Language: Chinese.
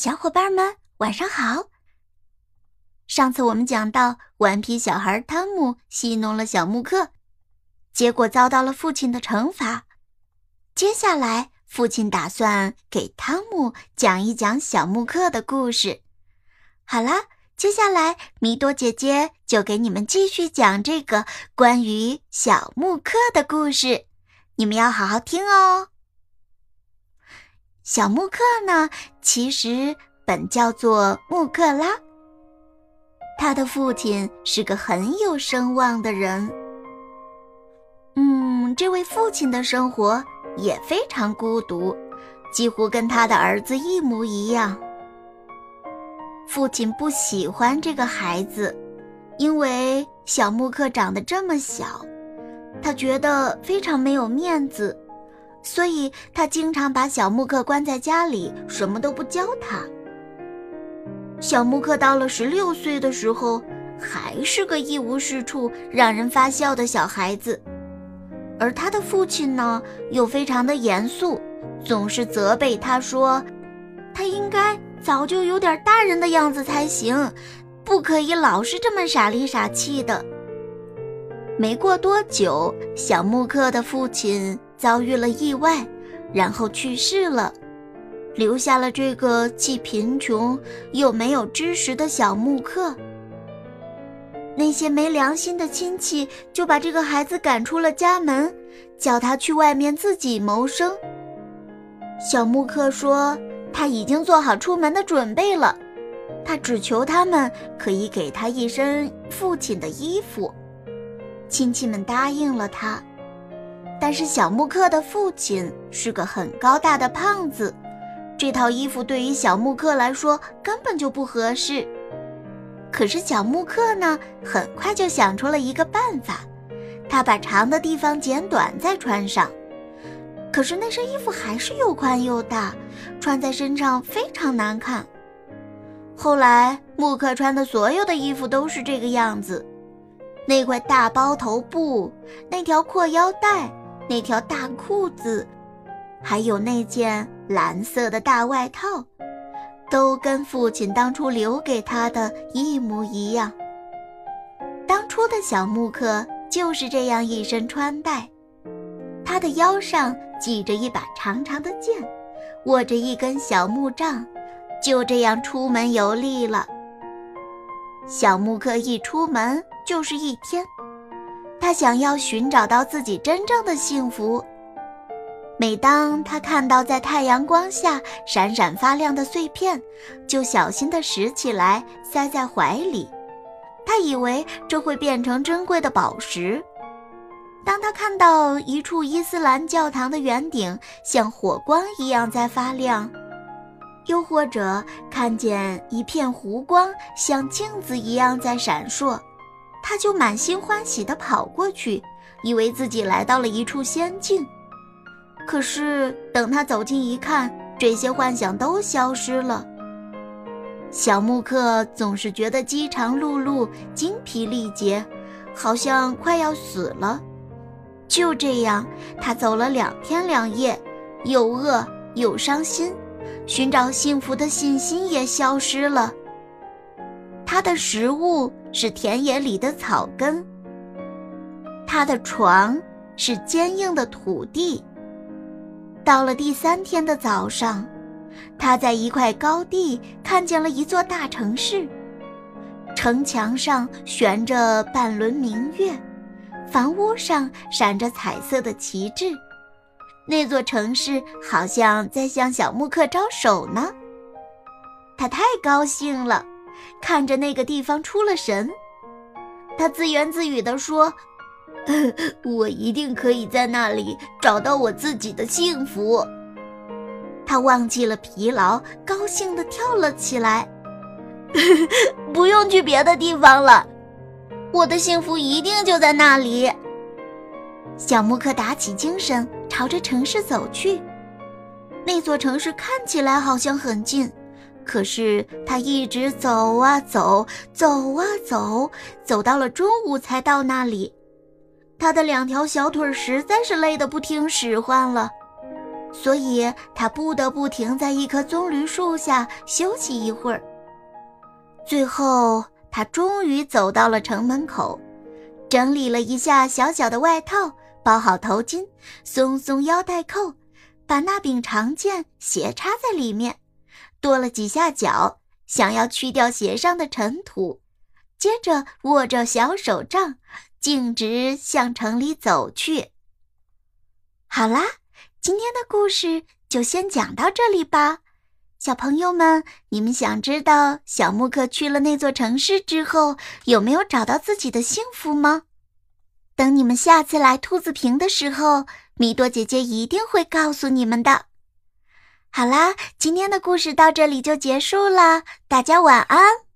小伙伴们，晚上好。上次我们讲到，顽皮小孩汤姆戏弄了小木克，结果遭到了父亲的惩罚。接下来，父亲打算给汤姆讲一讲小木克的故事。好啦，接下来米多姐姐就给你们继续讲这个关于小木克的故事，你们要好好听哦。小木克呢，其实本叫做木克拉。他的父亲是个很有声望的人。嗯，这位父亲的生活也非常孤独，几乎跟他的儿子一模一样。父亲不喜欢这个孩子，因为小木克长得这么小，他觉得非常没有面子。所以他经常把小木克关在家里，什么都不教他。小木克到了十六岁的时候，还是个一无是处、让人发笑的小孩子。而他的父亲呢，又非常的严肃，总是责备他说：“他应该早就有点大人的样子才行，不可以老是这么傻里傻气的。”没过多久，小木克的父亲。遭遇了意外，然后去世了，留下了这个既贫穷又没有知识的小木克。那些没良心的亲戚就把这个孩子赶出了家门，叫他去外面自己谋生。小木克说他已经做好出门的准备了，他只求他们可以给他一身父亲的衣服。亲戚们答应了他。但是小木克的父亲是个很高大的胖子，这套衣服对于小木克来说根本就不合适。可是小木克呢，很快就想出了一个办法，他把长的地方剪短再穿上。可是那身衣服还是又宽又大，穿在身上非常难看。后来木克穿的所有的衣服都是这个样子，那块大包头布，那条阔腰带。那条大裤子，还有那件蓝色的大外套，都跟父亲当初留给他的一模一样。当初的小木克就是这样一身穿戴，他的腰上系着一把长长的剑，握着一根小木杖，就这样出门游历了。小木克一出门就是一天。他想要寻找到自己真正的幸福。每当他看到在太阳光下闪闪发亮的碎片，就小心地拾起来塞在怀里。他以为这会变成珍贵的宝石。当他看到一处伊斯兰教堂的圆顶像火光一样在发亮，又或者看见一片湖光像镜子一样在闪烁。他就满心欢喜地跑过去，以为自己来到了一处仙境。可是等他走近一看，这些幻想都消失了。小木克总是觉得饥肠辘辘、精疲力竭，好像快要死了。就这样，他走了两天两夜，又饿又伤心，寻找幸福的信心也消失了。他的食物。是田野里的草根。他的床是坚硬的土地。到了第三天的早上，他在一块高地看见了一座大城市，城墙上悬着半轮明月，房屋上闪着彩色的旗帜。那座城市好像在向小木克招手呢。他太高兴了。看着那个地方出了神，他自言自语地说：“我一定可以在那里找到我自己的幸福。”他忘记了疲劳，高兴地跳了起来。不用去别的地方了，我的幸福一定就在那里。小木克打起精神，朝着城市走去。那座城市看起来好像很近。可是他一直走啊走，走啊走，走到了中午才到那里。他的两条小腿实在是累得不听使唤了。所以他不得不停在一棵棕榈树下休息一会儿。最后，他终于走到了城门口，整理了一下小小的外套，包好头巾，松松腰带扣，把那柄长剑斜插在里面，跺了几下脚，想要去掉鞋上的尘土。接着，握着小手杖，径直向城里走去。好啦，今天的故事就先讲到这里吧。小朋友们，你们想知道小木克去了那座城市之后，有没有找到自己的幸福吗？等你们下次来兔子坪的时候，米多姐姐一定会告诉你们的。好啦，今天的故事到这里就结束了，大家晚安。